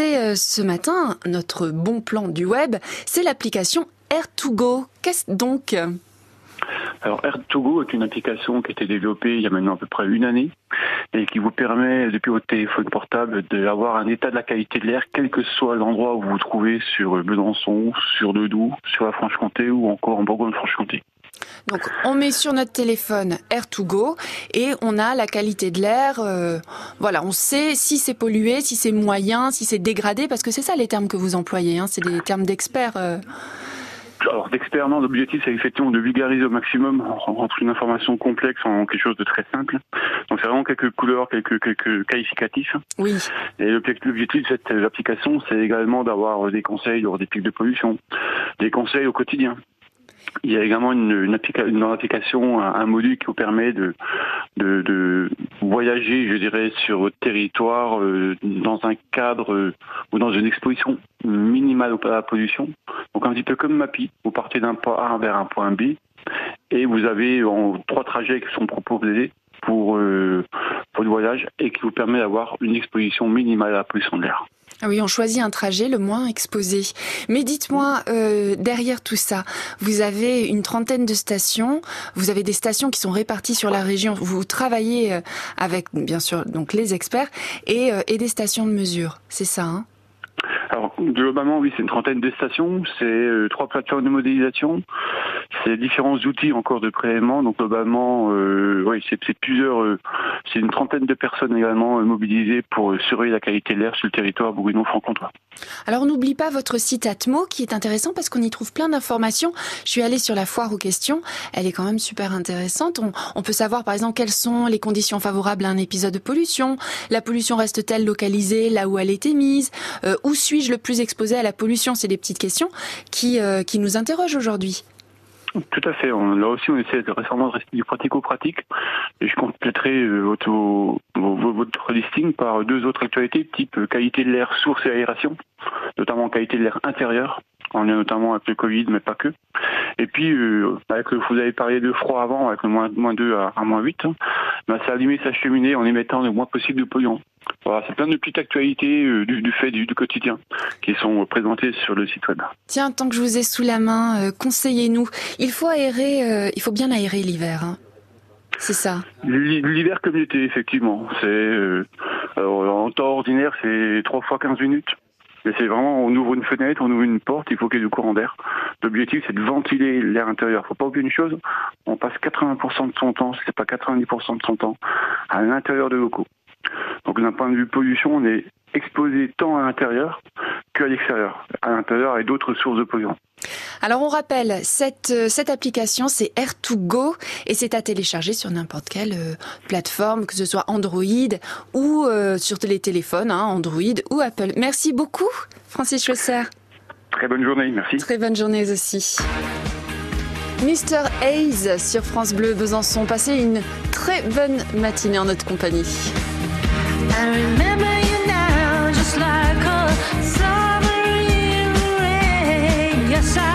Euh, ce matin, notre bon plan du web, c'est l'application Air2Go. Qu'est-ce donc? Alors Air2Go est une application qui a été développée il y a maintenant à peu près une année et qui vous permet depuis votre téléphone portable d'avoir un état de la qualité de l'air quel que soit l'endroit où vous vous trouvez sur Besançon, sur Doudou, sur la Franche-Comté ou encore en Bourgogne-Franche-Comté. Donc on met sur notre téléphone Air2Go et on a la qualité de l'air. Euh, voilà, on sait si c'est pollué, si c'est moyen, si c'est dégradé, parce que c'est ça les termes que vous employez. Hein, c'est des termes d'experts. Euh. Alors d'experts, non, l'objectif c'est effectivement de vulgariser au maximum, rentrer une information complexe en quelque chose de très simple. Donc c'est vraiment quelques couleurs, quelques, quelques qualificatifs. Oui. Et l'objectif de cette application, c'est également d'avoir des conseils lors des pics de pollution, des conseils au quotidien. Il y a également une, une, application, un, module qui vous permet de, de, voyager, je dirais, sur votre territoire euh, dans un cadre euh, ou dans une exposition minimale à la pollution. Donc un petit peu comme Mappy, vous partez d'un point A vers un point B et vous avez en, trois trajets qui sont proposés pour, euh, pour le voyage et qui vous permet d'avoir une exposition minimale à la pollution de l'air. Ah oui, on choisit un trajet le moins exposé. Mais dites-moi, euh, derrière tout ça, vous avez une trentaine de stations. Vous avez des stations qui sont réparties sur la région. Vous travaillez euh, avec, bien sûr, donc les experts et, euh, et des stations de mesure. C'est ça, hein? Alors globalement, oui, c'est une trentaine de stations, c'est trois plateformes de modélisation, c'est différents outils encore de prélèvement. Donc globalement, euh, oui, c'est plusieurs, euh, c'est une trentaine de personnes également mobilisées pour surveiller la qualité de l'air sur le territoire bourguignon-franc-comtois. Alors n'oublie pas votre site Atmo qui est intéressant parce qu'on y trouve plein d'informations. Je suis allée sur la foire aux questions, elle est quand même super intéressante. On, on peut savoir par exemple quelles sont les conditions favorables à un épisode de pollution, la pollution reste-t-elle localisée là où elle est émise, où suis-je le plus exposé à la pollution? C'est des petites questions qui, euh, qui nous interrogent aujourd'hui. Tout à fait. là aussi, on essaie de récemment de rester du pratico-pratique. Et je compléterai euh, votre, votre listing par deux autres actualités, type qualité de l'air, source et aération, notamment qualité de l'air intérieur. On est notamment avec le Covid, mais pas que. Et puis, euh, avec le, vous avez parlé de froid avant, avec le moins, 2 à, moins 8, ben, ça a sa cheminée en émettant le moins possible de polluants. Voilà, c'est plein de petites actualités euh, du, fait du, quotidien qui sont présentées sur le site web. Tiens, tant que je vous ai sous la main, euh, conseillez-nous. Il faut aérer, il faut bien aérer l'hiver. Hein. C'est ça. L'hiver comme l'été, effectivement. C'est en temps ordinaire, c'est 3 fois 15 minutes. Mais c'est vraiment, on ouvre une fenêtre, on ouvre une porte, il faut qu'il y ait du courant d'air. L'objectif, c'est de ventiler l'air intérieur. Il Faut pas oublier une chose, on passe 80% de son temps, si c'est pas 90% de son temps, à l'intérieur de locaux. Donc d'un point de vue pollution, on est exposé tant à l'intérieur qu'à l'extérieur. À l'intérieur et d'autres sources de pollution. Alors on rappelle, cette, euh, cette application c'est Air2Go et c'est à télécharger sur n'importe quelle euh, plateforme, que ce soit Android ou euh, sur les téléphones, hein, Android ou Apple. Merci beaucoup Francis Schlosser. Très bonne journée, merci. Très bonne journée aussi. Mr. Hayes sur France Bleu Besançon. Passez une très bonne matinée en notre compagnie. Yes, I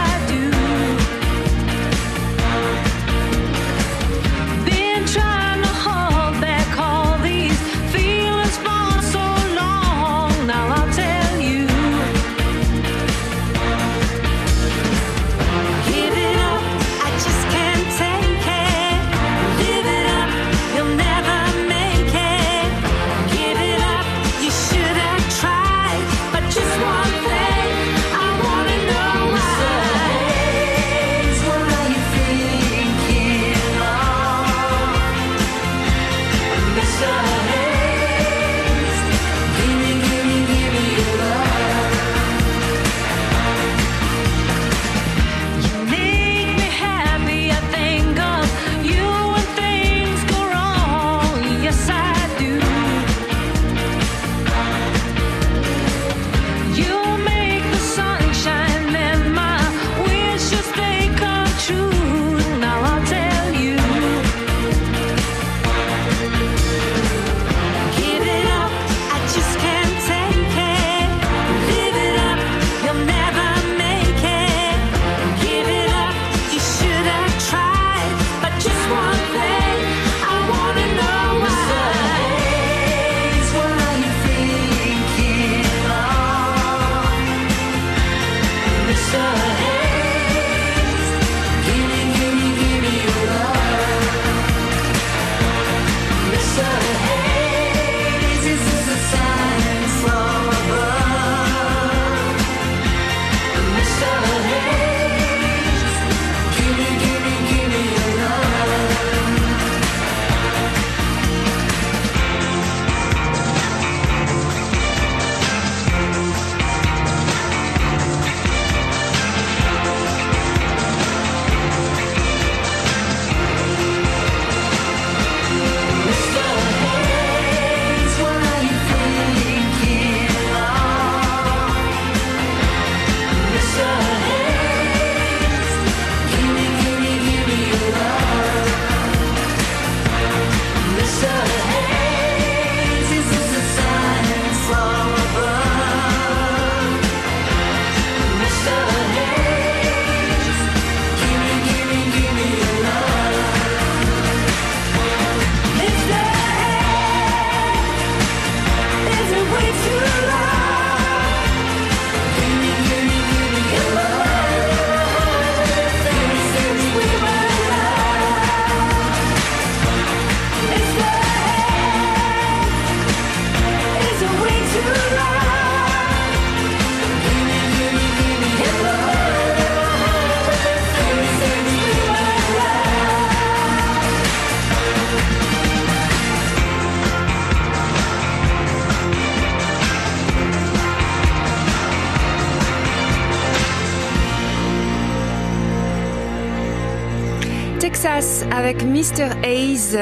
avec Mr. Hayes.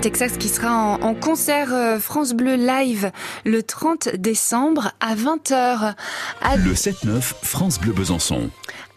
Texas qui sera en, concert euh, France Bleu Live le 30 décembre à 20h. Le 7-9 France Bleu Besançon.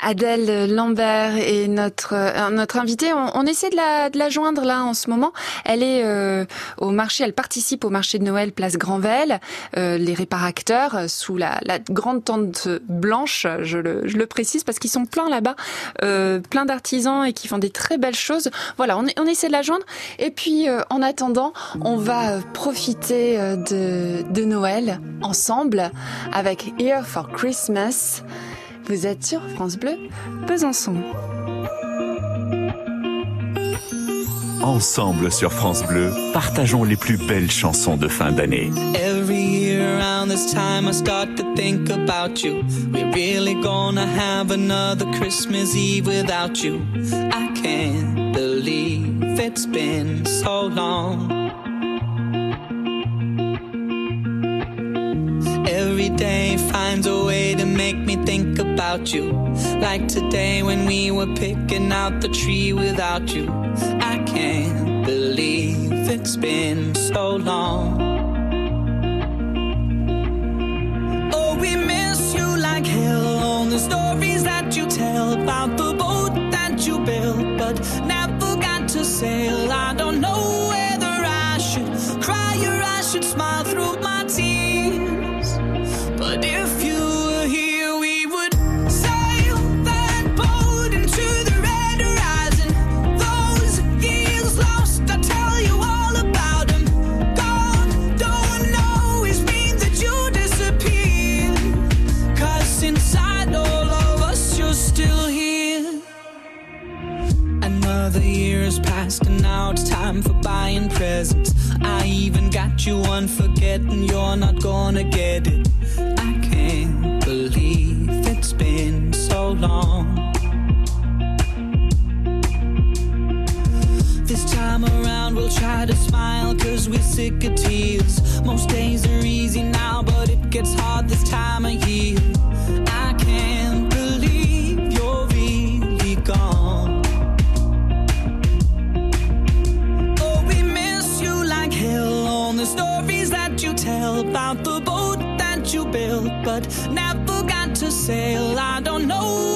Adèle Lambert est notre euh, notre invitée. On, essaie de la, de la joindre là en ce moment. Elle est euh, au marché, elle participe au marché de Noël Place Granvelle, euh, les réparateurs sous la, la, grande tente blanche. Je le, je le précise parce qu'ils sont pleins là-bas, plein d'artisans et qui font des très belles choses. Voilà, on, on essaie de la joindre. Et puis en attendant, on va profiter de, de Noël ensemble avec Here for Christmas. Vous êtes sur France Bleu, Besançon. Ensemble sur France Bleu, partageons les plus belles chansons de fin d'année. Every year around this time I start to think about you. We're really gonna have another Christmas Eve without you. I can't believe it's been so long. Every day to make me think about you. Like today when we were picking out the tree without you. I can't believe it's been so long. Oh, we miss you like hell on the stories that you tell about the boat that you built, but never got to sail. I don't know whether I should cry or I should smile through my time for buying presents. I even got you one forgetting you're not gonna get it. I can't believe it's been so long. This time around we'll try to smile cause we're sick of tears. Most days are easy now, but it gets hard this time of year. I but never got to sail. I don't know